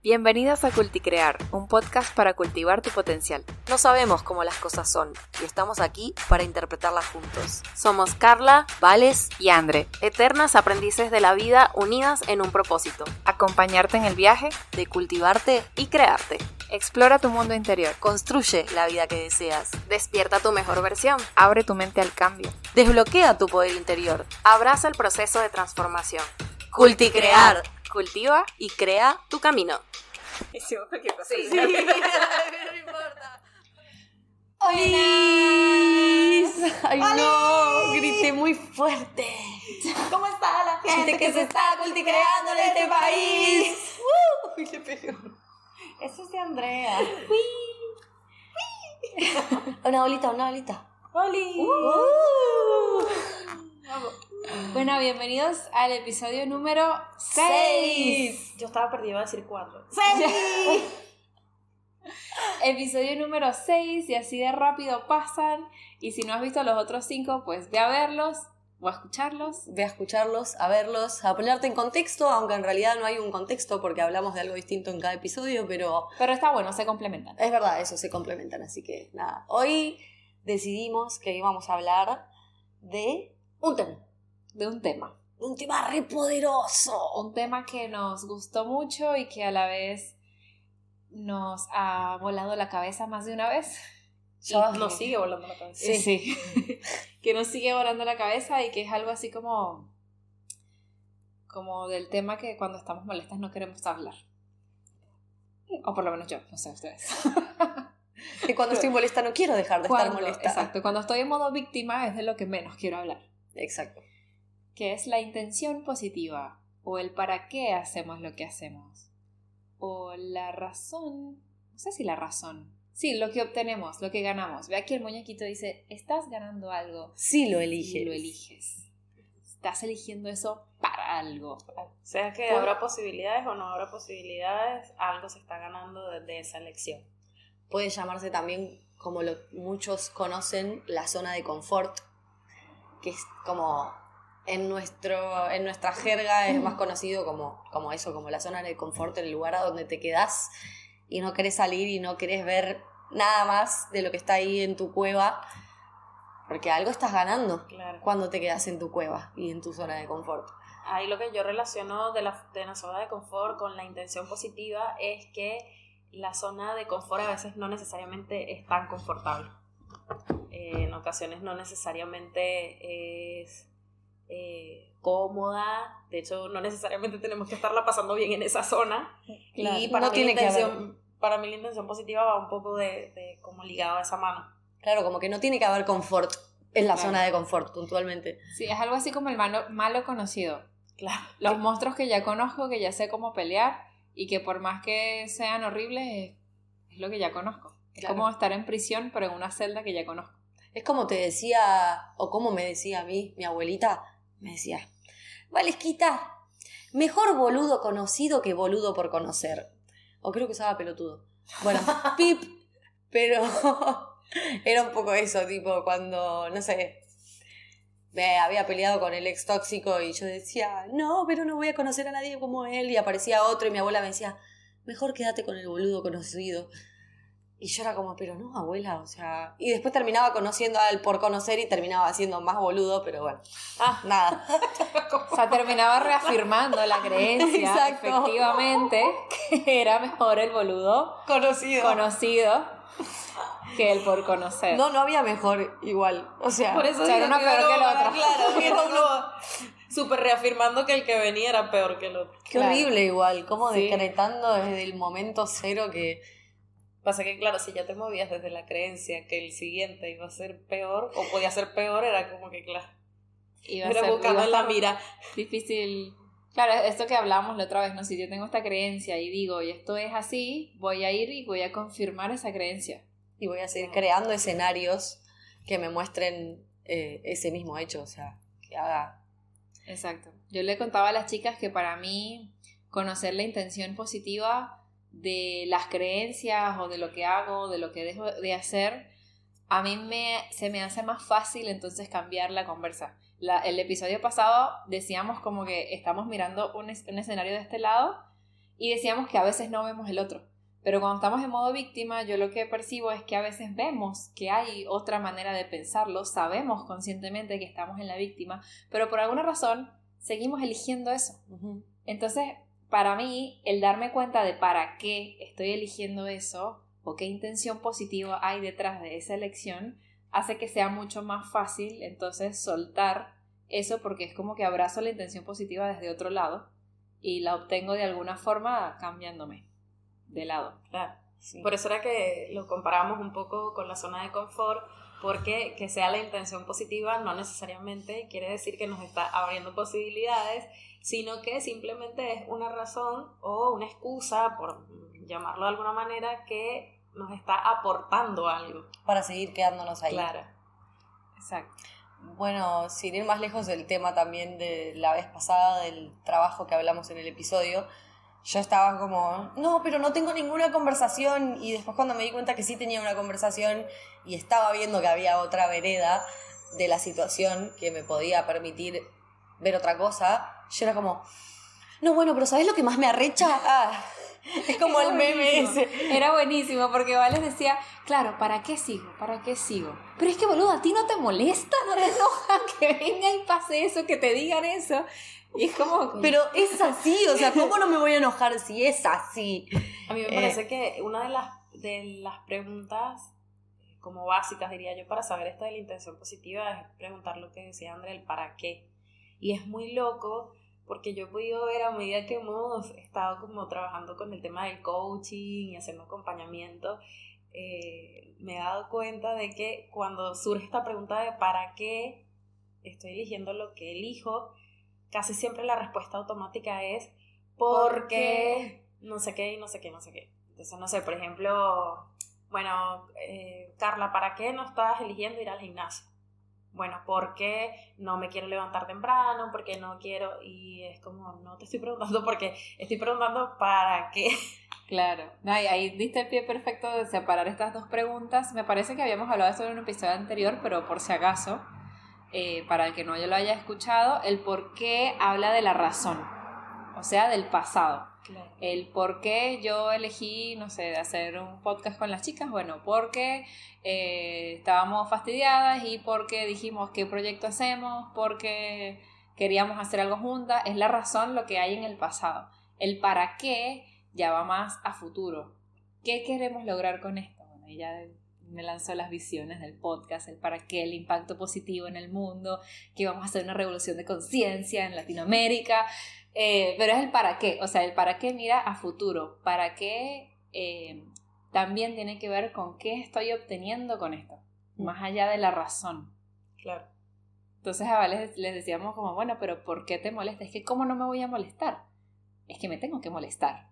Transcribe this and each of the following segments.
Bienvenidas a Culticrear, un podcast para cultivar tu potencial. No sabemos cómo las cosas son y estamos aquí para interpretarlas juntos. Somos Carla, Vales y Andre, eternas aprendices de la vida unidas en un propósito, acompañarte en el viaje de cultivarte y crearte. Explora tu mundo interior, construye la vida que deseas, despierta tu mejor versión, abre tu mente al cambio, desbloquea tu poder interior, abraza el proceso de transformación. Culticrear. Cultiva y crea tu camino. Hicimos cualquier cosa. Sí, no importa. ¡Hola! ¡Ay, no! Grité muy fuerte. ¿Cómo está la Gente que se está culticreando en este país. Uy, le pegó. Eso es de Andrea. Una bolita, una bolita. ¡Oli! Uh. Bueno, bienvenidos al episodio número 6. Seis. Yo estaba perdida, iba a decir cuatro. Episodio número 6 y así de rápido pasan. Y si no has visto los otros 5, pues ve a verlos o a escucharlos. Ve a escucharlos, a verlos, a ponerte en contexto, aunque en realidad no hay un contexto porque hablamos de algo distinto en cada episodio, pero Pero está bueno, se complementan. es verdad, eso se complementan, así que nada. Hoy decidimos que íbamos a hablar de un tema, De un tema. un tema re poderoso. Un tema que nos gustó mucho y que a la vez nos ha volado la cabeza más de una vez. Ya Nos sigue volando la cabeza. Sí. Sí. que nos sigue volando la cabeza y que es algo así como. como del tema que cuando estamos molestas no queremos hablar. O por lo menos yo, no sé ustedes. Y cuando estoy molesta no quiero dejar de estar molesta. Exacto, cuando estoy en modo víctima es de lo que menos quiero hablar. Exacto. Que es la intención positiva, o el para qué hacemos lo que hacemos, o la razón, no sé si la razón. Sí, lo que obtenemos, lo que ganamos. Ve aquí el muñequito dice, estás ganando algo Sí lo y elige. lo eliges. Estás eligiendo eso para algo. O sea que Por- habrá posibilidades o no habrá posibilidades, algo se está ganando desde esa elección. Puede llamarse también, como lo, muchos conocen, la zona de confort, que es como en, nuestro, en nuestra jerga es más conocido como, como eso, como la zona de confort, el lugar a donde te quedas y no querés salir y no querés ver nada más de lo que está ahí en tu cueva, porque algo estás ganando Claro. cuando te quedas en tu cueva y en tu zona de confort. Ahí lo que yo relaciono de la, de la zona de confort con la intención positiva es que la zona de confort a veces no necesariamente es tan confortable. Eh, en ocasiones no necesariamente es eh, cómoda. De hecho, no necesariamente tenemos que estarla pasando bien en esa zona. Claro. Y para, No mí tiene la que intención, para mí la intención positiva va un poco de, de como ligado a esa mano. Claro, como que no tiene que haber confort en la Claro. zona de confort, puntualmente. Sí, es algo así como el malo, malo conocido. Claro. Los monstruos que ya conozco, que ya sé cómo pelear y que por más que sean horribles, es, es lo que ya conozco. Es como estar en prisión, pero en una celda que ya conozco. Es como te decía, o como me decía a mí, mi abuelita, me decía, Valesquita, mejor boludo conocido que boludo por conocer. O creo que usaba pelotudo. Bueno, pip, pero era un poco eso, tipo, cuando, no sé, me había peleado con el ex tóxico y yo decía, no, pero no voy a conocer a nadie como él. Y aparecía otro y mi abuela me decía, mejor quédate con el boludo conocido. Y yo era como, pero no, abuela, o sea. Y después terminaba conociendo a él por conocer y terminaba siendo más boludo, pero bueno. Ah, nada. O sea, terminaba reafirmando la creencia, Exacto. efectivamente, que era mejor el boludo Conocido. conocido que el por conocer. No, no había mejor igual. O sea, Por eso O sea, era una peor que la otra. Claro, era uno súper reafirmando que el que venía era peor que el otro. qué claro. horrible igual. Como Sí. decretando desde el momento cero que. Pasa que, claro, si ya te movías desde la creencia que el siguiente iba a ser peor o podía ser peor, era como que, claro, Iba a ser- buscando iba a en la mira. difícil. Claro, esto que hablábamos la otra vez, ¿no? Si yo tengo esta creencia y digo, y esto es así, voy a ir y voy a confirmar esa creencia. Y voy a seguir creando escenarios que me muestren eh, ese mismo hecho. O sea, que haga. Exacto. Yo le contaba a las chicas que para mí conocer la intención positiva de las creencias o de lo que hago, de lo que dejo de hacer, a mí me, se me hace más fácil entonces cambiar la conversa. La- el episodio pasado decíamos como que estamos mirando un, es- un escenario de este lado Y decíamos que a veces no vemos el otro. Pero cuando estamos en modo víctima, yo lo que percibo es que a veces vemos que hay otra manera de pensarlo, sabemos conscientemente que estamos en la víctima, pero por alguna razón seguimos eligiendo eso. Entonces, para mí, el darme cuenta de para qué estoy eligiendo eso o qué intención positiva hay detrás de esa elección, hace que sea mucho más fácil entonces soltar eso porque es como que abrazo la intención positiva desde otro lado y la obtengo de alguna forma cambiándome de lado. Claro. Por eso era que lo comparamos un poco con la zona de confort, porque que sea la intención positiva no necesariamente quiere decir que nos está abriendo posibilidades, sino que simplemente es una razón o una excusa, por llamarlo de alguna manera, que nos está aportando algo. Para seguir quedándonos ahí. Claro. Exacto. Bueno, sin ir más lejos del tema también de la vez pasada, del trabajo que hablamos en el episodio, yo estaba como, no, pero no tengo ninguna conversación. Y después cuando me di cuenta que sí tenía una conversación y estaba viendo que había otra vereda de la situación que me podía permitir ver otra cosa, yo era como, no, bueno, pero ¿sabes lo que más me arrecha? Ah, es como el meme ese. Era buenísimo porque Vales decía, claro, ¿para qué sigo? ¿Para qué sigo? Pero es que, boludo, ¿a ti no te molesta? ¿No te enoja que venga y pase eso, que te digan eso? Y es como... Pero es así, o sea, ¿cómo no me voy a enojar si es así? A mí me parece eh, que una de las, de las preguntas eh, como básicas, diría yo, para saber esto de la intención positiva es preguntar lo que decía André, el para qué. Y es muy loco porque yo he podido ver a medida que hemos estado como trabajando con el tema del coaching y haciendo acompañamiento, eh, me he dado cuenta de que cuando surge esta pregunta de para qué estoy eligiendo lo que elijo, casi siempre la respuesta automática es porque no sé qué y no sé qué, no sé qué. Entonces, no sé, por ejemplo, bueno, eh, Carla, ¿para qué no estás eligiendo ir al gimnasio? Bueno, porque no me quiero levantar temprano, porque no quiero, y es como, no te estoy preguntando porque estoy preguntando para qué. Claro, ahí, ahí diste el pie perfecto de separar estas dos preguntas. Me parece que habíamos hablado de eso en un episodio anterior, pero por si acaso, eh, para el que no lo haya escuchado, el por qué habla de la razón, o sea, del pasado. El por qué yo elegí, no sé, hacer un podcast con las chicas, bueno, porque eh, estábamos fastidiadas y porque dijimos qué proyecto hacemos, porque queríamos hacer algo juntas, es la razón lo que hay en el pasado. El para qué ya va más a futuro. ¿Qué queremos lograr con esto? Bueno, ya me lanzó las visiones del podcast, el para qué, el impacto positivo en el mundo, que vamos a hacer una revolución de conciencia en Latinoamérica, eh, pero es el para qué, o sea, el para qué mira a futuro, para qué eh, también tiene que ver con qué estoy obteniendo con esto, mm. más allá de la razón. Claro. Entonces a Vales les decíamos como, bueno, pero ¿por qué te molesta? Es que ¿cómo no me voy a molestar? Es que me tengo que molestar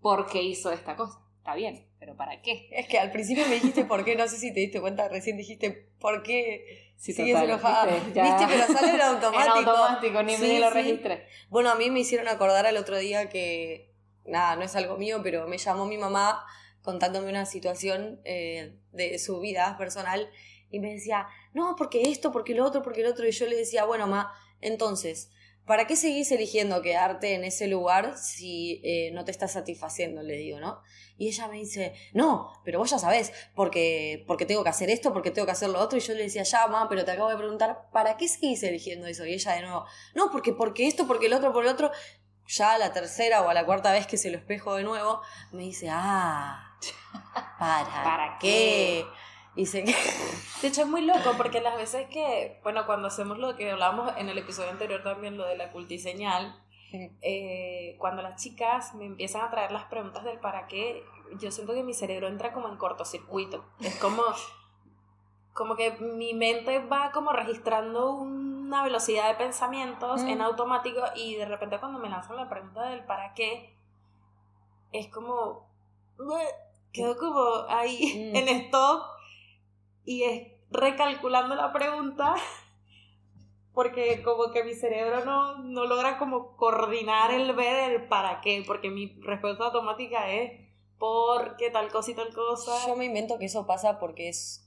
porque hizo esta cosa está bien, pero ¿para qué? Es que al principio me dijiste por qué, no sé si te diste cuenta, recién dijiste por qué sí, sigues enojada. ¿Viste? Pero sale en automático. En automático, ni me lo registré. Bueno, a mí me hicieron acordar al otro día que, nada, no es algo mío, pero me llamó mi mamá contándome una situación eh, de su vida personal y me decía, no, porque esto, porque lo otro, porque lo otro. Y yo le decía, bueno, mamá, entonces, ¿para qué seguís eligiendo quedarte en ese lugar si eh, no te está satisfaciendo? Le digo, ¿no? Y ella me dice, no, pero vos ya sabés, porque, porque tengo que hacer esto, porque tengo que hacer lo otro. Y yo le decía, ya, mamá, pero te acabo de preguntar, ¿para qué seguís eligiendo eso? Y ella de nuevo, no, porque, porque esto, porque el otro, por el otro. Ya a la tercera o a la cuarta vez que se lo espejo de nuevo, me dice, ah, ¿para, ¿para qué? Y. De hecho es muy loco porque las veces que, bueno, cuando hacemos lo que hablábamos en el episodio anterior también, lo de la cultiseñal, eh, cuando las chicas me empiezan a traer las preguntas del para qué, yo siento que mi cerebro entra como en cortocircuito. Es como, como que mi mente va como registrando una velocidad de pensamientos en mm. automático y de repente cuando me lanzan la pregunta del para qué, es como, quedo como ahí mm. en stop y es recalculando la pregunta porque como que mi cerebro no, no logra como coordinar el ver el para qué, porque mi respuesta automática es porque tal cosa y tal cosa. Yo me invento que eso pasa porque es,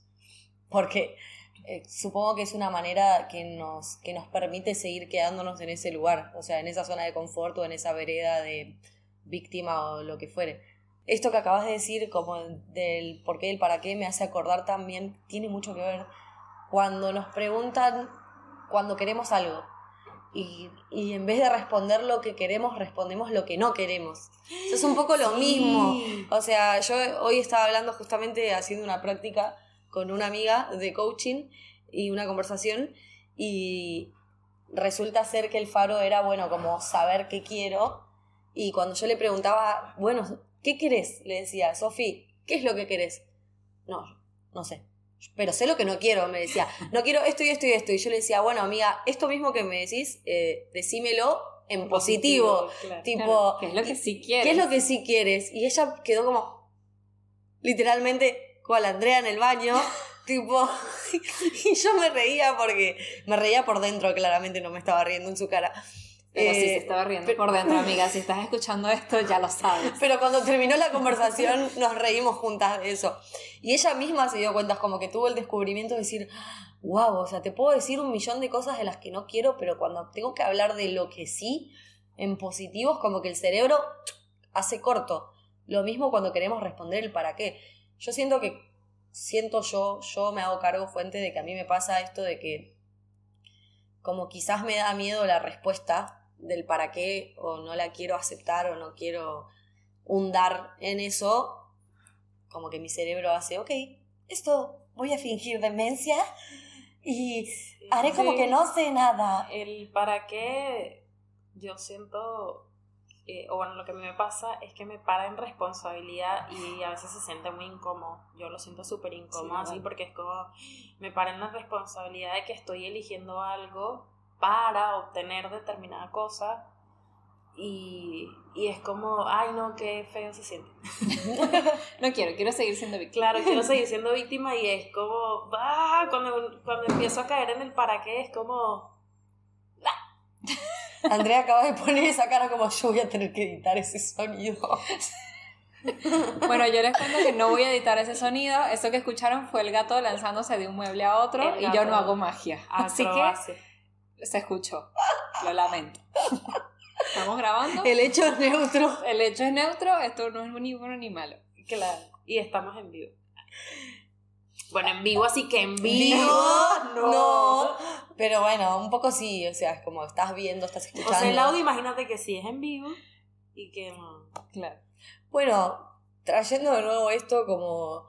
porque eh, supongo que es una manera que nos, que nos permite seguir quedándonos en ese lugar, o sea, en esa zona de confort o en esa vereda de, víctima o lo que fuere. Esto que acabas de decir, como del por qué y el para qué, me hace acordar también, tiene mucho que ver cuando nos preguntan cuando queremos algo. Y, y, en vez de responder lo que queremos, respondemos lo que no queremos. Eso es un poco lo mismo. O sea, yo hoy estaba hablando justamente haciendo una práctica con una amiga de coaching y una conversación y resulta ser que el faro era, bueno, como saber qué quiero. Y cuando yo le preguntaba, bueno, ¿qué querés? Le decía, Sofi, ¿qué es lo que querés? No, no sé pero sé lo que no quiero, me decía, no quiero esto y esto y esto. Y yo le decía, bueno, amiga, esto mismo que me decís, eh, decímelo en positivo. tipo, ¿qué es lo que sí quieres? ¿Qué es lo que sí quieres? Y ella quedó como, literalmente, cual Andrea en el baño, tipo, y yo me reía porque, me reía por dentro, claramente no me estaba riendo en su cara. Pero sí se eh, estaba riendo por dentro, amiga. Si estás escuchando esto, ya lo sabes. Pero cuando terminó la conversación, nos reímos juntas de eso. Y ella misma se dio cuenta, como que tuvo el descubrimiento de decir, wow, o sea, te puedo decir un millón de cosas de las que no quiero, pero cuando tengo que hablar de lo que sí, en positivos, como que el cerebro hace corto. Lo mismo cuando queremos responder el para qué. Yo siento que, siento yo, yo me hago cargo fuente de que a mí me pasa esto de que como quizás me da miedo la respuesta del para qué o no la quiero aceptar o no quiero hundar en eso, como que mi cerebro hace, ok, esto voy a fingir demencia y haré como que no sé nada. El para qué yo siento, o bueno, lo que me pasa es que me para en responsabilidad y a veces se siente muy incómodo. Yo lo siento súper incómodo así porque es como, me para en la responsabilidad de que estoy eligiendo algo para obtener determinada cosa y, es como, ay no, qué feo se siente. no quiero, quiero seguir siendo víctima. Claro, quiero seguir siendo víctima y es como, ah, cuando, cuando empiezo a caer en el para qué es como... Andrea acaba de poner esa cara como yo voy a tener que editar ese sonido. Bueno, yo les cuento que no voy a editar ese sonido. Eso que escucharon fue el gato lanzándose de un mueble a otro y yo no hago magia. Así que se escuchó. Lo lamento. ¿Estamos grabando? El hecho es neutro. El hecho es neutro, esto no es ni bueno ni malo. Claro. Y estamos en vivo. Bueno, en vivo, así que en vivo. No. Pero bueno, un poco sí, o sea, es como estás viendo, estás escuchando. O sea, el audio, imagínate que sí es en vivo y que Claro. Bueno, trayendo de nuevo esto, como,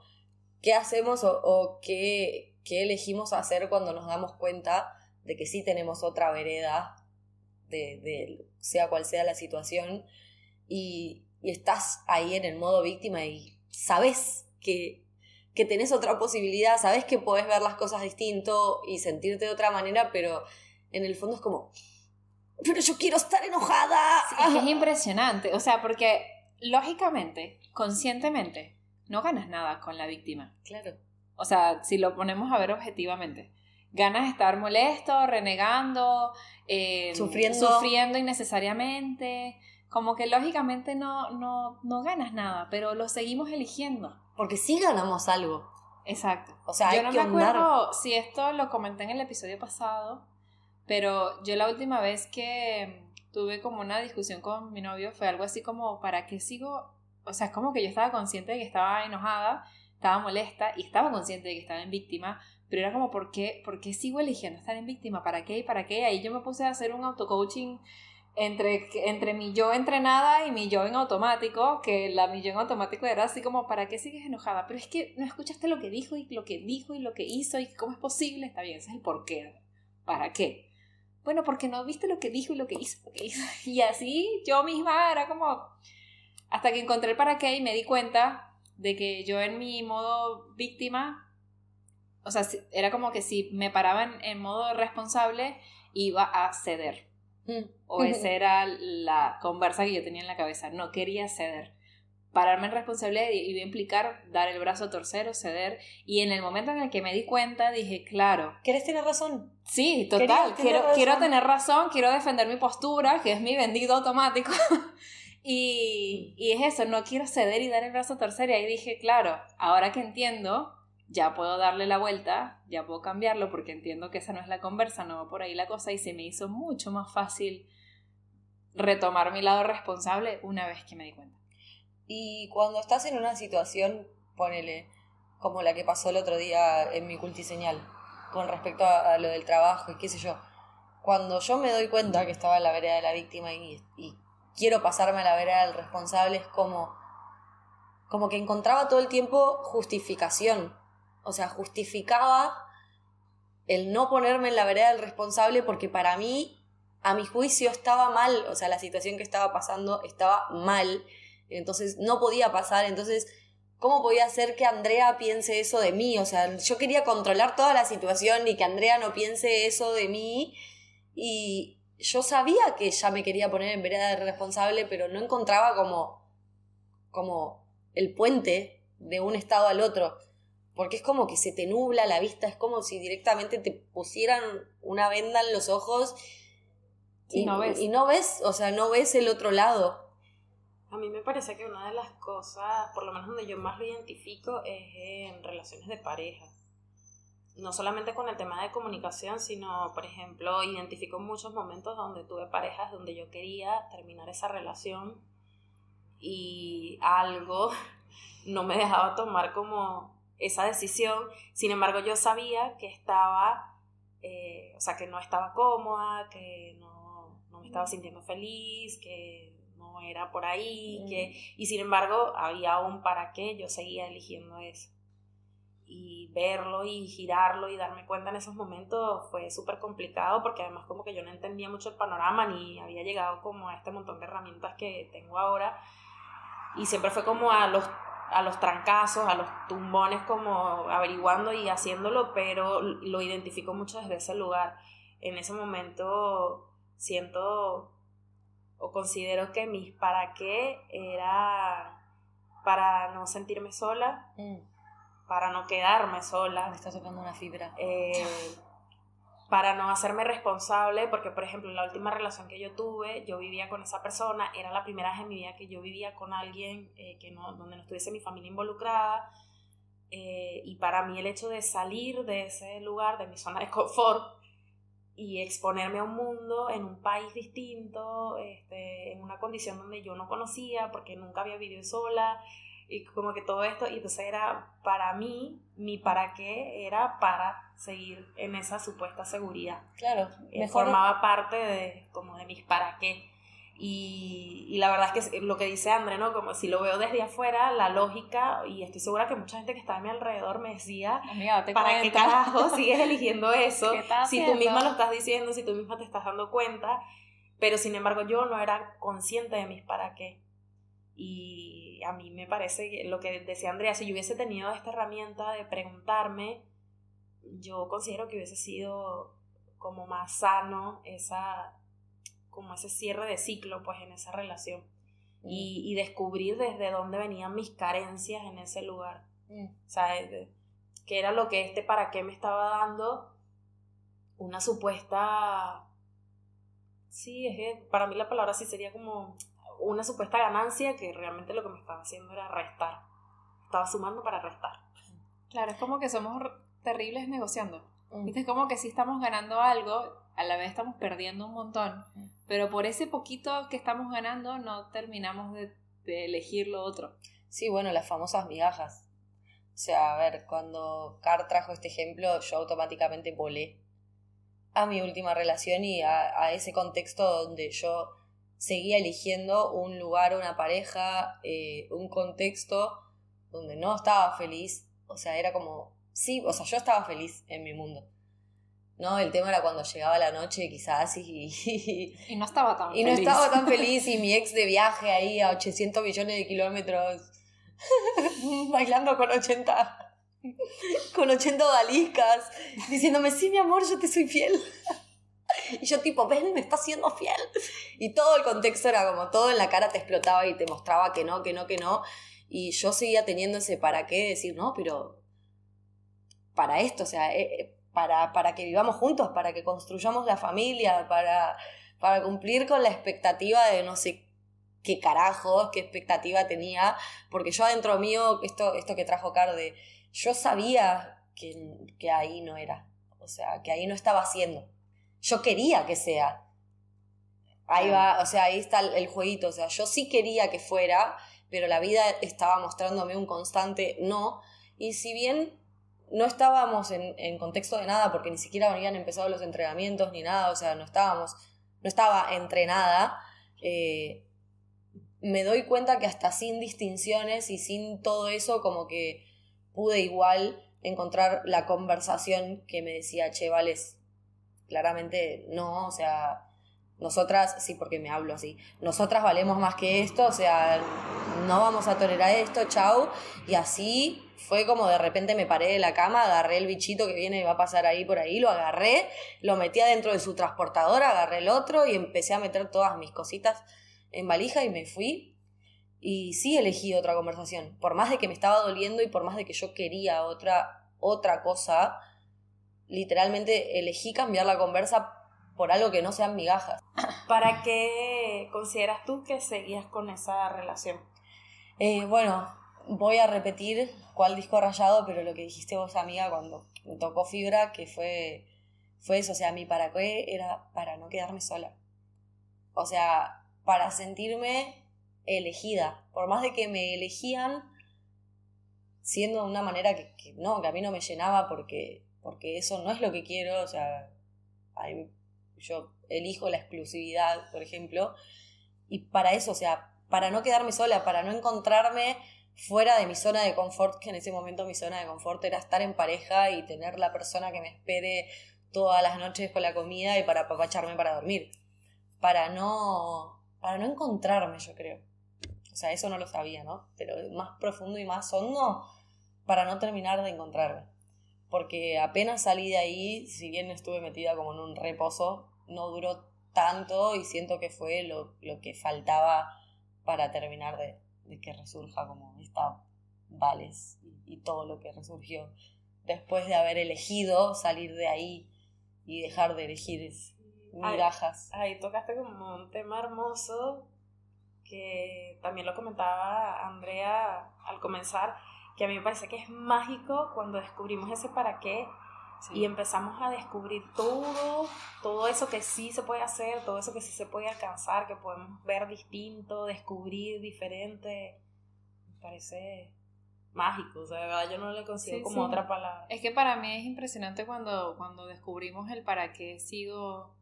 ¿qué hacemos o, o qué, qué elegimos hacer cuando nos damos cuenta? De que sí tenemos otra vereda, de, sea cual sea la situación, y, estás ahí en el modo víctima y sabes que, que tenés otra posibilidad, sabes que podés ver las cosas distinto y sentirte de otra manera, pero en el fondo es como, pero yo quiero estar enojada. es, es impresionante, o sea, porque lógicamente, conscientemente, no ganas nada con la víctima. Claro. O sea, si lo ponemos a ver objetivamente ganas de estar molesto, renegando, eh, sufriendo. sufriendo innecesariamente. Como que lógicamente no, no, no ganas nada, pero lo seguimos eligiendo. Porque sí ganamos algo. Exacto. O sea, yo no me acuerdo si esto lo comenté en el episodio pasado, pero yo la última vez que tuve como una discusión con mi novio fue algo así como, ¿para qué sigo? O sea, es como que yo estaba consciente de que estaba enojada, estaba molesta y estaba consciente de que estaba en víctima, pero era como, ¿por qué, ¿por qué sigo eligiendo estar en víctima? ¿Para qué para qué? Ahí yo me puse a hacer un auto-coaching entre, entre mi yo entrenada y mi yo en automático, que la mi yo en automático era así como, ¿para qué sigues enojada? Pero es que no escuchaste lo que dijo y lo que dijo y lo que hizo y cómo es posible, está bien, ese es el por qué. ¿Para qué? Bueno, porque no viste lo que dijo y lo que hizo. Lo que hizo. Y así yo misma era como, hasta que encontré el para qué y me di cuenta de que yo en mi modo víctima o sea, era como que si me paraban en modo responsable, iba a ceder. Mm. O esa era la conversa que yo tenía en la cabeza. No quería ceder. Pararme en responsabilidad iba a implicar dar el brazo a torcer o ceder. Y en el momento en el que me di cuenta, dije, claro. ¿Quieres tener razón? Sí, total. Quiero, quiero tener razón, quiero defender mi postura, que es mi vendido automático. y, y es eso, no quiero ceder y dar el brazo a torcer. Y ahí dije, claro, ahora que entiendo, ya puedo darle la vuelta, ya puedo cambiarlo porque entiendo que esa no es la conversa, no va por ahí la cosa y se me hizo mucho más fácil retomar mi lado responsable una vez que me di cuenta. Y cuando estás en una situación, ponele, como la que pasó el otro día en mi cultiseñal, con respecto a, lo del trabajo y qué sé yo, cuando yo me doy cuenta que estaba en la vereda de la víctima y, y quiero pasarme a la vereda del responsable, es como, como que encontraba todo el tiempo justificación. O sea, justificaba el no ponerme en la vereda del responsable porque para mí, a mi juicio, estaba mal. O sea, la situación que estaba pasando estaba mal. Entonces no podía pasar. Entonces, ¿cómo podía ser que Andrea piense eso de mí? O sea, yo quería controlar toda la situación y que Andrea no piense eso de mí. Y, yo sabía que ya me quería poner en vereda de responsable, pero no encontraba como, como el puente de un estado al otro. Porque es como que se te nubla la vista, es como si directamente te pusieran una venda en los ojos y, no ves. y no ves, o sea, no ves el otro lado. A mí me parece que una de las cosas, por lo menos donde yo más lo identifico, es en relaciones de pareja no solamente con el tema de comunicación, sino, por ejemplo, identifico muchos momentos donde tuve parejas donde yo quería terminar esa relación y algo no me dejaba tomar como esa decisión. Sin embargo, yo sabía que estaba, eh, o sea, que no estaba cómoda, que no, no, me estaba sintiendo feliz, que no era por ahí, que, y sin embargo, había un para qué, yo seguía eligiendo eso. Y verlo y girarlo y darme cuenta en esos momentos fue súper complicado porque además como que yo no entendía mucho el panorama ni había llegado como a este montón de herramientas que tengo ahora. Y siempre fue como a los a los trancazos, a los tumbones como averiguando y haciéndolo, pero lo identifico mucho desde ese lugar. En ese momento siento o considero que mis para qué era para no sentirme sola. Mm para no quedarme sola. Me está tocando una fibra. Eh, para no hacerme responsable, porque por ejemplo la última relación que yo tuve, yo vivía con esa persona, era la primera vez en mi vida que yo vivía con alguien eh, que no, donde no estuviese mi familia involucrada, eh, y para mí el hecho de salir de ese lugar, de mi zona de confort, y exponerme a un mundo en un país distinto, este, en una condición donde yo no conocía, porque nunca había vivido sola, y como que todo esto, y entonces era para mí, mi para qué era para seguir en esa supuesta seguridad. Claro, eh, formaba parte de como de mis para qué. Y, y, la verdad es que lo que dice André, ¿no? Como si lo veo desde afuera, la lógica, y estoy segura que mucha gente que está a mi alrededor me decía, ¿para qué carajo sigues eligiendo eso? Si tú misma lo estás diciendo, si tú misma te estás dando cuenta, pero sin embargo yo no era consciente de mis para qué. Y a mí me parece que lo que decía Andrea, si yo hubiese tenido esta herramienta de preguntarme, yo considero que hubiese sido como más sano esa, como ese cierre de ciclo pues en esa relación mm. y, descubrir desde dónde venían mis carencias en ese lugar. Mm. O sea, que era lo que este para qué me estaba dando una supuesta... Sí, es que para mí la palabra sí sería como una supuesta ganancia que realmente lo que me estaba haciendo era restar. Estaba sumando para restar. Claro, es como que somos terribles negociando. Mm. Es como que si estamos ganando algo, a la vez estamos perdiendo un montón. Mm. Pero por ese poquito que estamos ganando no terminamos de, elegir lo otro. Sí, bueno, las famosas migajas. O sea, a ver, cuando Car trajo este ejemplo, yo automáticamente volé a mi última relación y a ese contexto donde yo seguía eligiendo un lugar, una pareja, eh, un contexto donde no estaba feliz. O sea, era como, sí, o sea, yo estaba feliz en mi mundo. ¿no? El tema era cuando llegaba la noche quizás y... Y no estaba tan y feliz. Y no estaba tan feliz y mi ex de viaje ahí a 800 millones de kilómetros bailando con 80... Con 80 odaliscas, diciéndome, sí, mi amor, yo te soy fiel. Y yo tipo, ven, me está siendo fiel. Y todo el contexto era como, todo en la cara te explotaba y te mostraba que no, que no, que no. Y yo seguía teniendo ese para qué decir, no, pero para esto, o sea, eh, eh, para, para que vivamos juntos, para que construyamos la familia, para, para cumplir con la expectativa de no sé qué carajos, qué expectativa tenía, porque yo adentro mío, esto, esto que trajo Carde, yo sabía que, que ahí no era, o sea, que ahí no estaba haciendo. Yo quería que sea Ahí va, o sea, ahí está el, el jueguito. O sea, yo sí quería que fuera, pero la vida estaba mostrándome un constante no. Y si bien no estábamos en, en contexto de nada, porque ni siquiera habían empezado los entrenamientos ni nada, o sea, no estábamos, no estaba entrenada, eh, me doy cuenta que hasta sin distinciones y sin todo eso, como que pude igual encontrar la conversación que me decía, che, vales, claramente no, o sea, nosotras, sí, porque me hablo así, nosotras valemos más que esto, o sea, no vamos a tolerar esto, chau. Y así fue como de repente me paré de la cama, agarré el bichito que viene y va a pasar ahí por ahí, lo agarré, lo metí adentro de su transportadora, agarré el otro y empecé a meter todas mis cositas en valija y me fui. Y sí elegí otra conversación, por más de que me estaba doliendo y por más de que yo quería otra, otra cosa, literalmente elegí cambiar la conversa por algo que no sean migajas. ¿Para qué consideras tú que seguías con esa relación? Eh, bueno, voy a repetir cuál disco rayado, pero lo que dijiste vos, amiga, cuando me tocó fibra, que fue, fue eso, o sea, mi para qué era para no quedarme sola. O sea, para sentirme elegida. Por más de que me elegían siendo de una manera que, no, que a mí no me llenaba porque, porque eso no es lo que quiero, o sea, yo elijo la exclusividad, por ejemplo, y para eso, o sea, para no quedarme sola, para no encontrarme fuera de mi zona de confort, que en ese momento mi zona de confort era estar en pareja y tener la persona que me espere todas las noches con la comida y para apapacharme para dormir. Para no, para no encontrarme, yo creo. O sea, eso no lo sabía, ¿no? Pero más profundo y más hondo, para no terminar de encontrarme. Porque apenas salí de ahí, si bien estuve metida como en un reposo, no duró tanto y siento que fue lo, lo que faltaba para terminar de, de que resurja como esta Vales y, y todo lo que resurgió después de haber elegido salir de ahí y dejar de elegir migajas. Ahí tocaste como un tema hermoso que también lo comentaba Andrea al comenzar, que a mí me parece que es mágico cuando descubrimos ese para qué y empezamos a descubrir todo, todo eso que sí se puede hacer, todo eso que sí se puede alcanzar, que podemos ver distinto, descubrir diferente. Me parece mágico, o sea, de verdad yo no le consigo Sí, como sí. otra palabra. Es que para mí es impresionante cuando, cuando descubrimos el para qué sigo,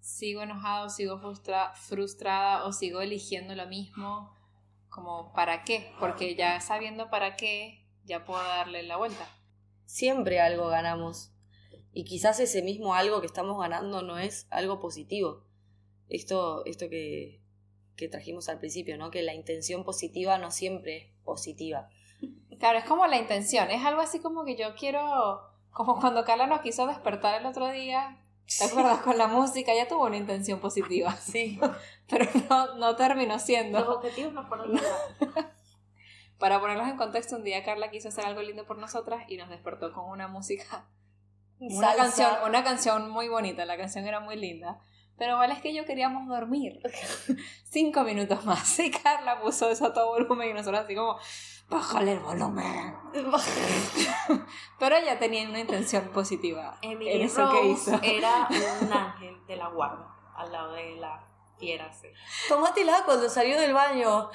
sigo enojado, sigo frustra- frustrada o sigo eligiendo lo mismo, como para qué, porque ya sabiendo para qué, ya puedo darle la vuelta. Siempre algo ganamos. Y quizás ese mismo algo que estamos ganando no es algo positivo. Esto, esto que, que trajimos al principio, ¿no? Que la intención positiva no siempre es positiva. Claro, es como la intención, es algo así como que yo quiero, como cuando Carla nos quiso despertar el otro día, ¿te acuerdas? Con la música, ya tuvo una intención positiva, Sí. pero no, no terminó siendo. Los objetivos no fueron logrados. Para ponerlos en contexto, un día Carla quiso hacer algo lindo por nosotras y nos despertó con una música, una Salsa. canción, una canción muy bonita, la canción era muy linda. Pero vale es que yo queríamos dormir. Cinco minutos más. Y Carla puso eso a todo volumen y nosotros así como, bájale el volumen. Pero ella tenía una intención positiva en Emily eso que Rose hizo. era un ángel de la guarda, al lado de la fiera. sí. Tomátela cuando salió del baño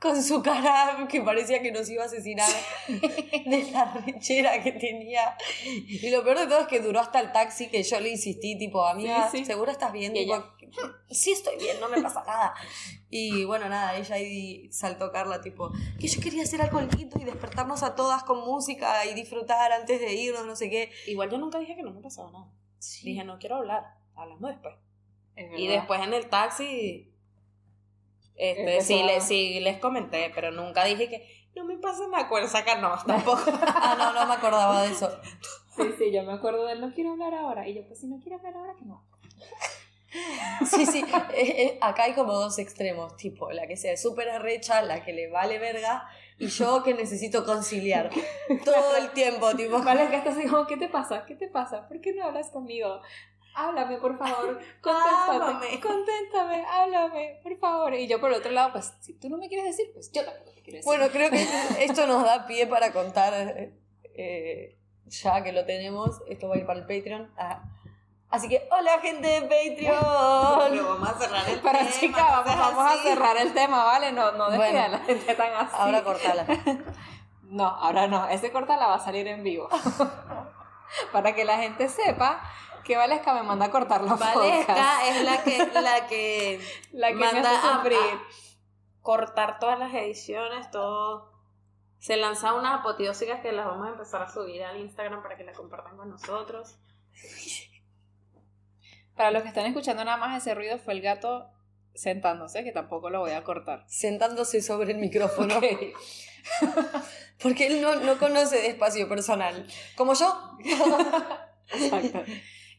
con su cara que parecía que nos iba a asesinar de la rechera que tenía. Y lo peor de todo es que duró hasta el taxi que yo le insistí, tipo, amiga, Sí, sí. ¿seguro estás bien? Y Tipo, sí estoy bien, no me pasa nada. Y bueno, nada, ella ahí saltó Carla, tipo, que yo quería hacer algo lindo y despertarnos a todas con música y disfrutar antes de irnos, no sé qué. Igual yo nunca dije que no me pasaba nada. Dije, no quiero hablar, hablamos después. Es Y después en el taxi, este, sí, a- le- sí les comenté, pero nunca dije que no me pasa nada con el sacarnos tampoco. Ah, no, no me acordaba de eso. Sí, sí, yo me acuerdo de él, no quiero hablar ahora. Y yo, pues si no quiero hablar ahora, que no. Sí, sí, eh, eh, acá hay como dos extremos, tipo, la que sea súper arrecha, la que le vale verga, y yo que necesito conciliar todo el tiempo, tipo, Vale, que estás así como, ¿qué te pasa? ¿Qué te pasa? ¿Por qué no hablas conmigo? Háblame, por favor. Contéstame. Ámame. Contéstame, háblame, por favor. Y yo por el otro lado, pues, si tú no me quieres decir, pues yo tampoco te quiero decir. Bueno, creo que esto nos da pie para contar, eh, ya que lo tenemos, esto va a ir para el Patreon, a, Así que, hola gente de Patreon. Pero vamos a cerrar el Pero tema, chica, vamos, vamos a cerrar el tema, ¿vale? No, no dejes Bueno. a la gente tan así. Ahora cortala. No, ahora no. Ese corta la va a salir en vivo. Para que la gente sepa que Valesca me manda a cortar podcast. Valesca es la que, la que La que me manda hace a- sufrir. a cortar todas las ediciones, todo. Se lanza unas apoteósicas que las vamos a empezar a subir al Instagram para que la compartan con nosotros. Para los que están escuchando nada más ese ruido fue el gato sentándose, que tampoco lo voy a cortar. Sentándose sobre el micrófono. Porque él no, no conoce de espacio personal. Como yo. Exacto.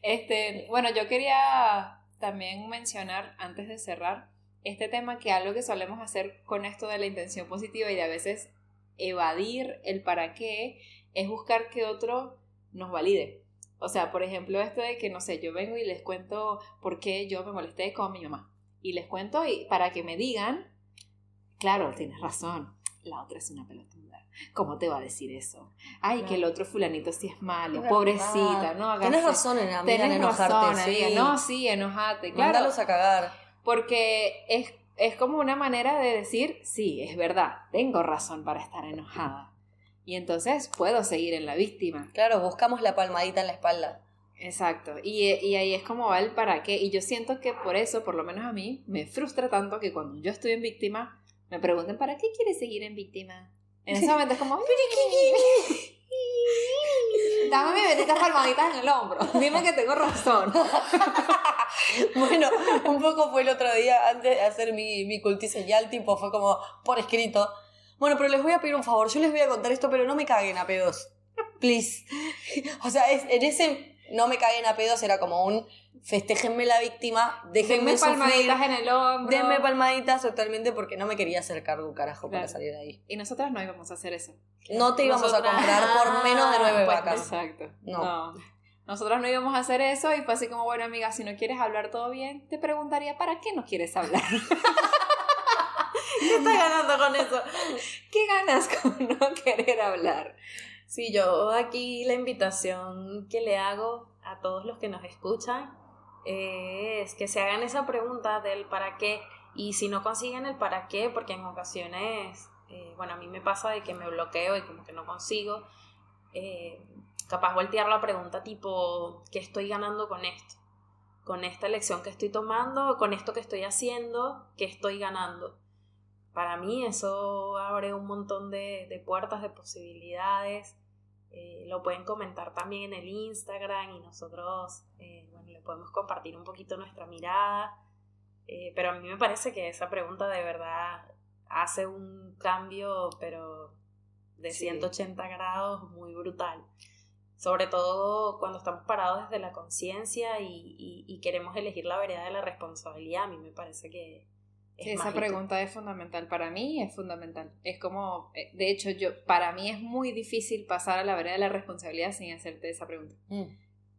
Este, bueno, yo quería también mencionar, antes de cerrar, este tema que algo que solemos hacer con esto de la intención positiva y de a veces evadir el para qué es buscar que otro nos valide. O sea, por ejemplo, esto de que, no sé, yo vengo y les cuento por qué yo me molesté con mi mamá. Y les cuento y para que me digan, claro, tienes razón, la otra es una pelotuda. ¿Cómo te va a decir eso? Ay, que el otro fulanito sí es malo, Es pobrecita, no hagas Tenés razón en, amiga, en Tenés enojarte. razón, sí. amiga. No, sí, enojate, claro. Mándalos a cagar. Porque es, es como una manera de decir, sí, es verdad, tengo razón para estar enojada. Y entonces puedo seguir en la víctima. Claro, buscamos la palmadita en la espalda. Exacto. Y, y ahí es como va el para qué. Y yo siento que por eso, por lo menos a mí, me frustra tanto que cuando yo estoy en víctima, me pregunten, ¿para qué quieres seguir en víctima? En ese momento es como, dame mis benditas palmaditas en el hombro. Dime que tengo razón. Bueno, un poco fue el otro día, antes de hacer mi, mi cultiseñal, tipo, fue como por escrito. Bueno, pero les voy a pedir un favor, yo les voy a contar esto, pero no me caguen a pedos. Please. O sea, es, en ese no me caguen a pedos era como un festejenme la víctima, déjenme Denme sufrir, palmaditas en el hombro. denme palmaditas totalmente porque no me quería hacer cargo un carajo para salir de ahí. Y nosotras no íbamos a hacer eso. No te íbamos Nosotras- a comprar por menos de nueve Pues, vacas. Exacto. No. No. Nosotros no íbamos a hacer eso y fue así como, bueno, amiga, si no quieres hablar todo bien, te preguntaría, ¿para qué no quieres hablar? ¿Qué estás ganando con eso? ¿Qué ganas con no querer hablar? Sí, yo aquí la invitación que le hago a todos los que nos escuchan es que se hagan esa pregunta del para qué y si no consiguen el para qué, porque en ocasiones, eh, bueno, a mí me pasa de que me bloqueo y como que no consigo, eh, capaz voltear la pregunta tipo, ¿qué estoy ganando con esto? Con esta elección que estoy tomando, con esto que estoy haciendo, ¿qué estoy ganando? Para mí eso abre un montón de, de puertas, de posibilidades. Eh, lo pueden comentar también en el Instagram y nosotros eh, bueno, le podemos compartir un poquito nuestra mirada. Eh, pero a mí me parece que esa pregunta de verdad hace un cambio, pero de Sí. 180 grados muy brutal. Sobre todo cuando estamos parados desde la conciencia y, y- y queremos elegir la vereda de la responsabilidad. A mí me parece que es Sí, esa pregunta es fundamental. Para mí es fundamental. Es como, eh, de hecho, yo, para mí es muy difícil pasar a la vereda de la responsabilidad sin hacerte esa pregunta. Mm.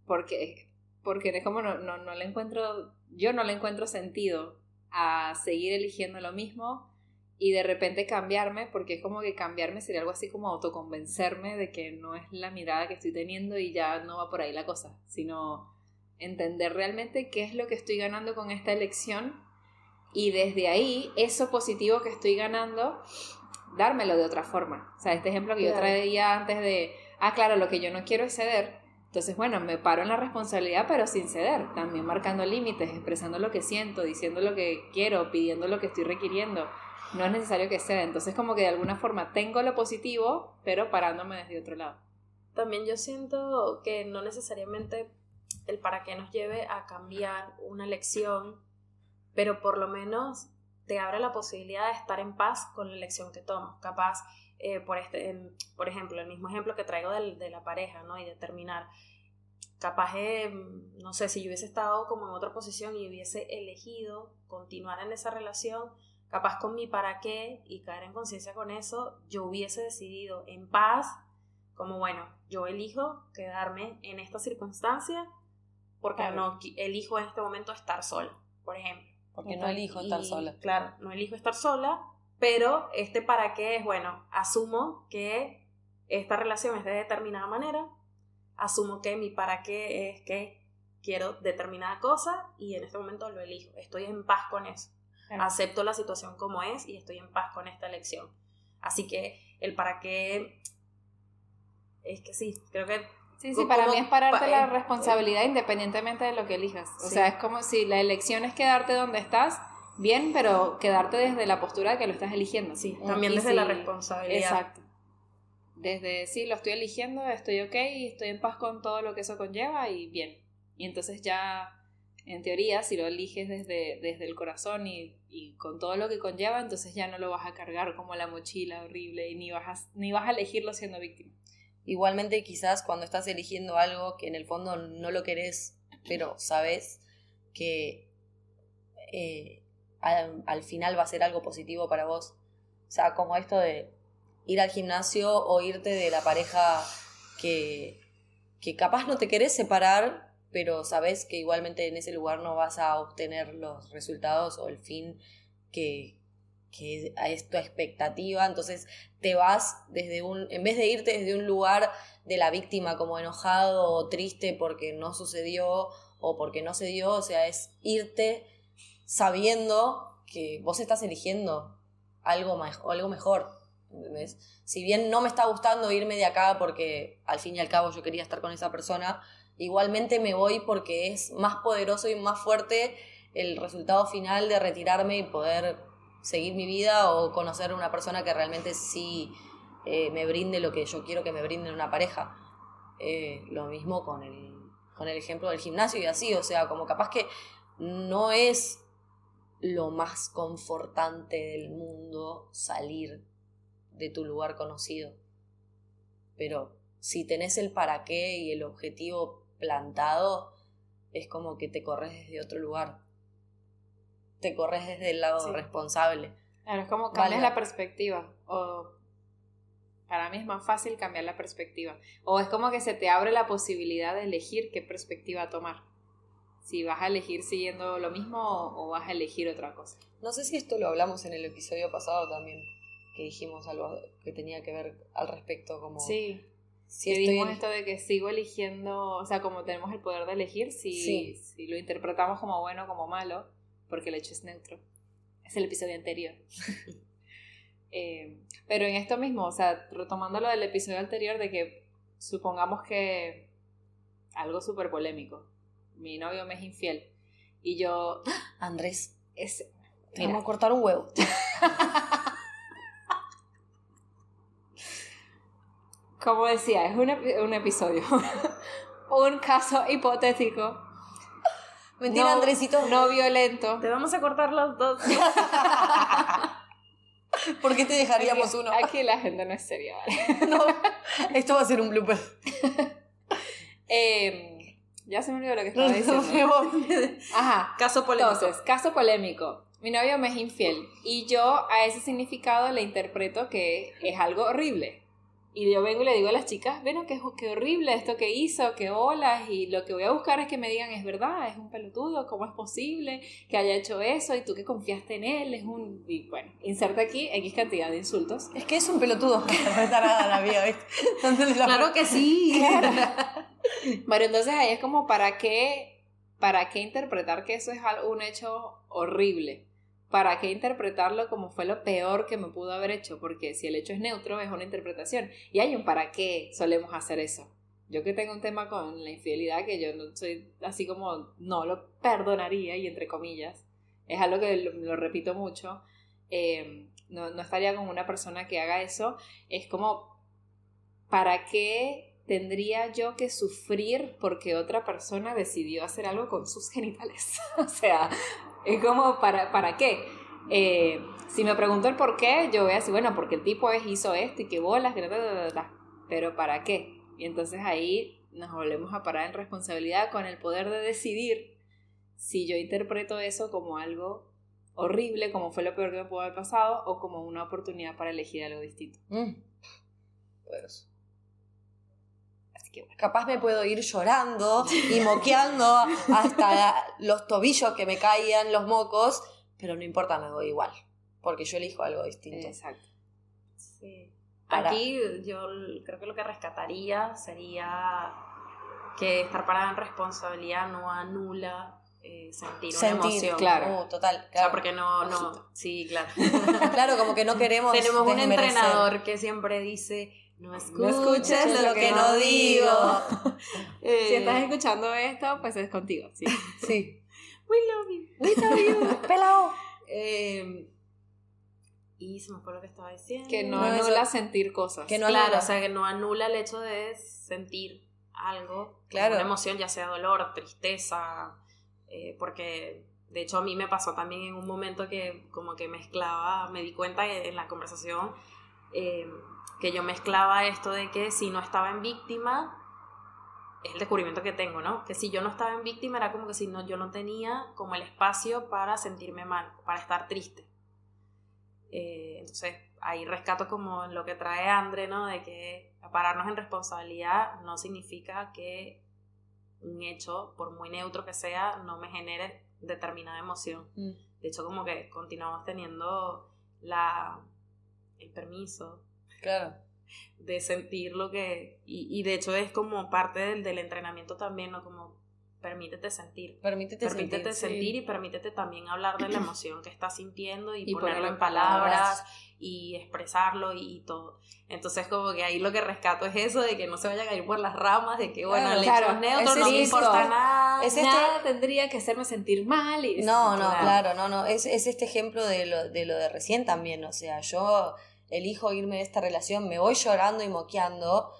Porque, porque es como no, no, no le encuentro, yo no le encuentro sentido a seguir eligiendo lo mismo y de repente cambiarme, porque es como que cambiarme sería algo así como autoconvencerme de que no es la mirada que estoy teniendo y ya no va por ahí la cosa, sino entender realmente qué es lo que estoy ganando con esta elección y desde ahí eso positivo que estoy ganando, dármelo de otra forma. O sea, este ejemplo que yo traía antes de, ah, claro, lo que yo no quiero es ceder. Entonces, bueno, me paro en la responsabilidad, pero sin ceder, también marcando límites, expresando lo que siento, diciendo lo que quiero, pidiendo lo que estoy requiriendo. No es necesario que ceda. Entonces, como que de alguna forma tengo lo positivo, pero parándome desde otro lado. También yo siento que no necesariamente el para qué nos lleve a cambiar una elección, pero por lo menos te abre la posibilidad de estar en paz con la elección que tomas. Capaz, eh, por, este, em, por ejemplo, el mismo ejemplo que traigo del- de la pareja, ¿no? Y de terminar. Capaz, eh, no sé, si yo hubiese estado como en otra posición y hubiese elegido continuar en esa relación, capaz con mi para qué y caer en conciencia con eso, yo hubiese decidido en paz como bueno, yo elijo quedarme en esta circunstancia porque Claro. no elijo en este momento estar sola, por ejemplo. Porque no elijo estar Y, sola. Claro, no elijo estar sola, pero este para qué es, bueno, asumo que esta relación es de determinada manera, asumo que mi para qué es que quiero determinada cosa y en este momento lo elijo. Estoy en paz con eso. Acepto la situación como es y estoy en paz con esta elección. Así que el para qué es que sí, creo que Sí, sí, para mí es pararte la responsabilidad independientemente de lo que elijas. O sea, es como si la elección es quedarte donde estás, bien, pero quedarte desde la postura de que lo estás eligiendo. Sí, también desde la responsabilidad. Exacto. Desde, sí, lo estoy eligiendo, estoy ok, estoy en paz con todo lo que eso conlleva y bien. Y entonces ya, en teoría, si lo eliges desde, desde el corazón y, y con todo lo que conlleva, entonces ya no lo vas a cargar como la mochila horrible y ni vas a, ni vas a elegirlo siendo víctima. Igualmente quizás cuando estás eligiendo algo que en el fondo no lo querés, pero sabes que eh, al, final va a ser algo positivo para vos. O sea, como esto de ir al gimnasio o irte de la pareja que, que capaz no te querés separar, pero sabes que igualmente en ese lugar no vas a obtener los resultados o el fin que, que es tu expectativa, entonces te vas desde un, en vez de irte desde un lugar de la víctima como enojado o triste porque no sucedió o porque no se dio, o sea, es irte sabiendo que vos estás eligiendo algo, algo mejor. Si bien no me está gustando irme de acá porque al fin y al cabo yo quería estar con esa persona, igualmente me voy porque es más poderoso y más fuerte el resultado final de retirarme y poder seguir mi vida o conocer una persona que realmente sí eh, me brinde lo que yo quiero que me brinde una pareja. Eh, lo mismo con el, con el ejemplo del gimnasio y así, o sea, como capaz que no es lo más confortante del mundo salir de tu lugar conocido. Pero si tenés el para qué y el objetivo plantado, es como que te corres desde otro lugar te corres desde el lado responsable. Claro, es como cambias la perspectiva. O para mí es más fácil cambiar la perspectiva. O es como que se te abre la posibilidad de elegir qué perspectiva tomar. Si vas a elegir siguiendo lo mismo o, vas a elegir otra cosa. No sé si esto lo hablamos en el episodio pasado también, que dijimos algo que tenía que ver al respecto, como... Sí. Si dijimos esto de que sigo eligiendo, o sea, como tenemos el poder de elegir, si, si lo interpretamos como bueno o como malo, porque el hecho es neutro. Es el episodio anterior. Eh, pero en esto mismo, o sea, retomando lo del episodio anterior de que supongamos que algo súper polémico, mi novio me es infiel y yo... Andrés, es, vamos a cortar un huevo. Como decía, es un, un episodio, un caso hipotético Mentira, Andresito. No violento. Te vamos a cortar los dos. ¿Por qué te dejaríamos uno? Aquí la gente no es seria, no, esto va a ser un blooper. Em, ya se me olvidó lo que estaba diciendo. Ajá. Caso polémico. Entonces, caso polémico. Mi novio me es infiel y yo a ese significado le interpreto que es algo horrible. Y yo vengo y le digo a las chicas, bueno, qué, qué horrible esto que hizo, qué olas, y lo que voy a buscar es que me digan, es verdad, es un pelotudo, ¿cómo es posible que haya hecho eso? Y tú que confiaste en él, es un... Y bueno, inserta aquí X cantidad de insultos. Es que es un pelotudo, la vida, claro que sí. bueno, entonces ahí es como, ¿para qué, ¿para qué interpretar que eso es un hecho horrible? ¿Para qué interpretarlo como fue lo peor que me pudo haber hecho? Porque si el hecho es neutro, es una interpretación. Y hay un para qué solemos hacer eso. Yo que tengo un tema con la infidelidad, que yo no soy así como no lo perdonaría, y entre comillas, es algo que lo, repito mucho, eh, no, no estaría con una persona que haga eso, es como, ¿para qué tendría yo que sufrir porque otra persona decidió hacer algo con sus genitales? o sea, es como, ¿para, para qué? Eh, si me pregunto el por qué, yo voy a decir, bueno, porque el tipo es, hizo esto y que bolas, pero ¿para qué? Y entonces ahí nos volvemos a parar en responsabilidad con el poder de decidir si yo interpreto eso como algo horrible, como fue lo peor que me pudo haber pasado, o como una oportunidad para elegir algo distinto. Mm. Capaz me puedo ir llorando y moqueando hasta los tobillos que me caían los mocos, pero no importa, me voy igual, porque yo elijo algo distinto. Exacto. Sí. Aquí yo creo que lo que rescataría sería que estar parada en responsabilidad no anula eh, sentir una Sentir, emoción. claro. Uh, total, O sea, claro. porque no, no, sí, claro. Claro, como que no queremos. Tenemos un entrenador que siempre dice, no escuches, escuches lo que no digo. Eh, Si estás escuchando esto, pues es contigo, sí. Sí. we love you. We love you. Pelao. Eh, y se me lo que estaba diciendo. Que no, No, eso- anula sentir cosas. que no claro, anula. o sea, que no anula el hecho de sentir algo, Claro. una emoción, ya sea dolor, tristeza, eh, porque de hecho a mí me pasó también en un momento que como que mezclaba, me di cuenta en la conversación eh, que yo mezclaba esto de que si no estaba en víctima, es el descubrimiento que tengo, ¿no? Que si yo no estaba en víctima era como que si no, yo no tenía como el espacio para sentirme mal, para estar triste. Eh, entonces, ahí rescato como lo que trae André, ¿no? De que pararnos en responsabilidad no significa que un hecho, por muy neutro que sea, no me genere determinada emoción. Mm. De hecho, como que continuamos teniendo la, el permiso Claro. de sentir lo que... Y, y de hecho es como parte del, del entrenamiento también, ¿no? Como permítete sentir. Permítete, Permítete sentir. sentir y permítete también hablar de la emoción que estás sintiendo y, Y ponerlo ponerlo en palabras palabras. y expresarlo y, y todo. Entonces como que ahí lo que rescato es eso de que no se vayan a ir por las ramas, de que bueno, Claro, el claro, hecho neutro no me importa nada. Es este- Nada tendría que hacerme sentir mal. Y No, no, Claro. claro, no, no. Es, es este ejemplo de lo, de lo de recién también. O sea, yo elijo irme de esta relación, me voy llorando y moqueando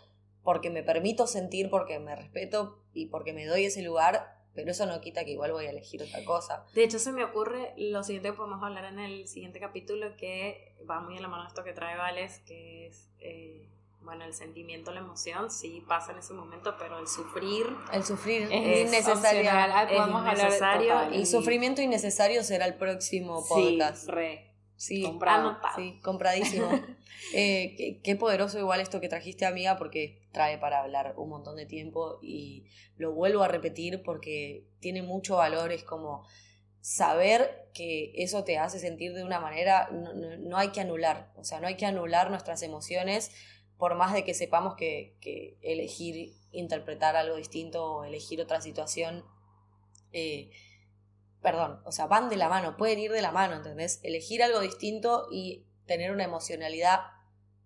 porque me permito sentir, porque me respeto y porque me doy ese lugar, pero eso no quita que igual voy a elegir otra cosa. De hecho, se me ocurre lo siguiente que podemos hablar en el siguiente capítulo, que va muy en la mano de esto que trae Vales, que es, eh, bueno, el sentimiento, la emoción, sí pasa en ese momento, pero el sufrir, El sufrir Es es innecesario. Ah, Es de- innecesario total. El sufrimiento innecesario será el próximo Sí, podcast. Re. Sí, Comprado. anotado. Sí, compradísimo. Eh, qué, qué poderoso igual esto que trajiste, amiga, porque trae para hablar un montón de tiempo y lo vuelvo a repetir porque tiene mucho valor, es como saber que eso te hace sentir de una manera, no, no- no hay que anular, o sea, no hay que anular nuestras emociones por más de que sepamos que, que elegir interpretar algo distinto o elegir otra situación, eh, perdón, o sea, van de la mano, pueden ir de la mano, ¿entendés? Elegir algo distinto y tener una emocionalidad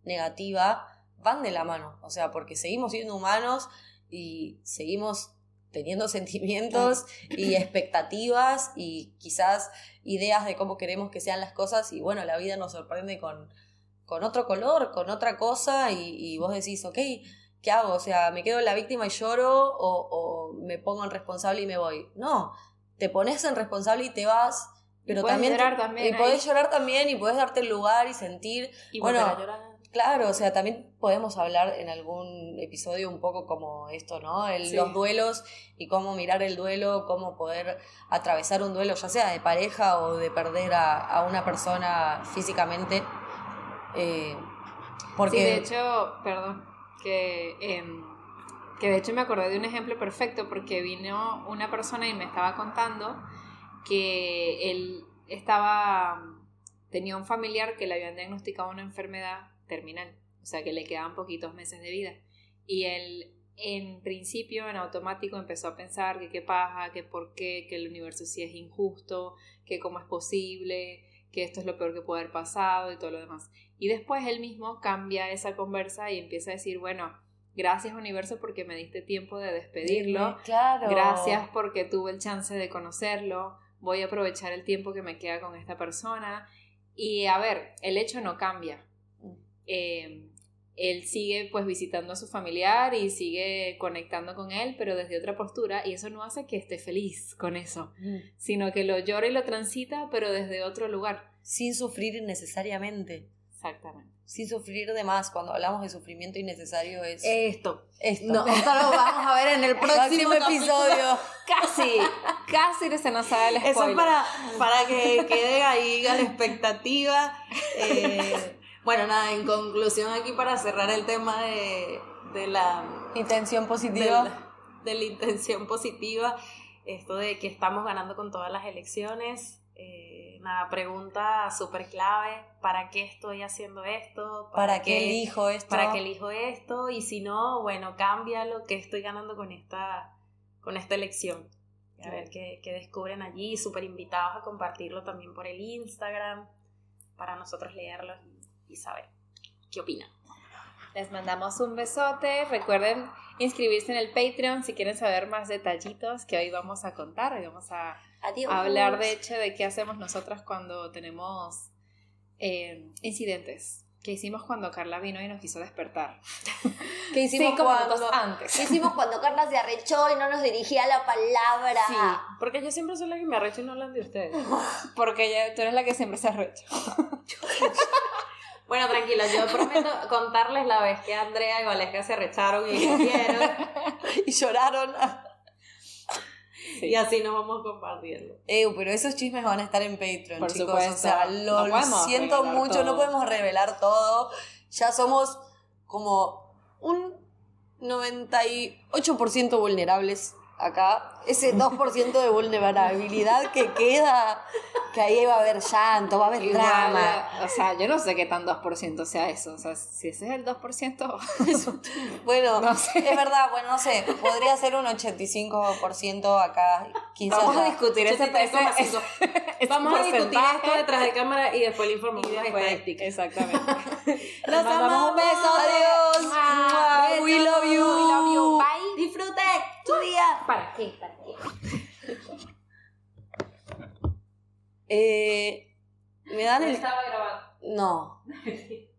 negativa van de la mano, o sea, porque seguimos siendo humanos y seguimos teniendo sentimientos y expectativas y quizás ideas de cómo queremos que sean las cosas y bueno, la vida nos sorprende con, con otro color, con otra cosa y, y vos decís, ok, ¿qué hago? O sea, ¿me quedo en la víctima y lloro o, o me pongo en responsable y me voy? No, te pones en responsable y te vas, pero puedes también... llorar también Y ahí. podés llorar también y podés darte el lugar y sentir y Bueno, a llorar. Claro, o sea, también podemos hablar en algún episodio un poco como esto, ¿no? El- Sí. Los duelos y cómo mirar el duelo, cómo poder atravesar un duelo, ya sea de pareja o de perder a, a una persona físicamente. Eh, porque Sí, de hecho, perdón, que, em, que de hecho me acordé de un ejemplo perfecto porque vino una persona y me estaba contando que él estaba, tenía un familiar que le habían diagnosticado una enfermedad terminal, o sea que le quedaban poquitos meses de vida. Y él en principio, en automático, empezó a pensar que qué paja, que por qué, que el universo sí es injusto, que cómo es posible, que esto es lo peor que puede haber pasado y todo lo demás. Y después él mismo cambia esa conversa y empieza a decir, bueno, gracias universo porque me diste tiempo de despedirlo, claro. gracias porque tuve el chance de conocerlo, voy a aprovechar el tiempo que me queda con esta persona. Y a ver, el hecho no cambia. Eh, él sigue pues visitando a su familiar y sigue conectando con él, pero desde otra postura, y eso no hace que esté feliz con eso, Mm. sino que lo llora y lo transita, pero desde otro lugar. Sin sufrir innecesariamente. Exactamente. Sin sufrir de más. Cuando hablamos de sufrimiento innecesario es Esto. esto. No, esto lo vamos a ver en el próximo, episodio. Casi, casi se nos sale el Eso es spoiler. para, para que quede ahí a la expectativa. Eh, bueno, nada, en conclusión aquí para cerrar el tema de, de la Intención de positiva. la, de la intención positiva, esto de que estamos ganando con todas las elecciones, eh, nada, pregunta súper clave, ¿para qué estoy haciendo esto? ¿Para, qué elijo esto? ¿Para qué elijo esto? Y si no, bueno, cambia lo que estoy ganando con esta, con esta elección. A ver qué, qué descubren allí, súper invitados a compartirlo también por el Instagram, para nosotros leerlo y, y saber qué opinan. Les mandamos un besote. Recuerden inscribirse en el Patreon si quieren saber más detallitos que hoy vamos a contar. Hoy vamos a Adiós. hablar de hecho de qué hacemos nosotras cuando tenemos eh, incidentes. ¿Qué hicimos cuando Carla vino y nos quiso despertar? ¿Qué hicimos Cinco cuando, antes. ¿Qué hicimos cuando Carla se arrechó y no nos dirigía la palabra? Sí, porque yo siempre soy la que me arrecho y no hablan de ustedes. Porque ya, tú eres la que siempre se arrecha. Bueno, tranquila, yo prometo contarles la vez que Andrea y Valesca se arrecharon y discutieron. y lloraron. Y así nos vamos compartiendo. Eh, pero esos chismes van a estar en Patreon, Por chicos. supuesto. O sea, lo No siento mucho, todo. no podemos revelar todo. Ya somos como un 98% vulnerables acá. Ese 2% de vulnerabilidad que queda, que ahí va a haber llanto, va a haber Igual, drama. O sea, yo no sé qué tan 2% sea eso. O sea, si ese es el 2%, Bueno, No sé. es verdad, bueno, no sé, podría ser un 85% acá. Quizás vamos a discutir ese, ese, 83,5. ese- ese Vamos a discutir esto detrás de cámara y después le informamos las estadísticas. Exactamente. Los un amamos. beso. Adiós. We love you. We love you. Bye. Disfruten tu día. ¿Para qué? ¿Para qué? Eh, ¿Me dan el...? Estaba grabando. No.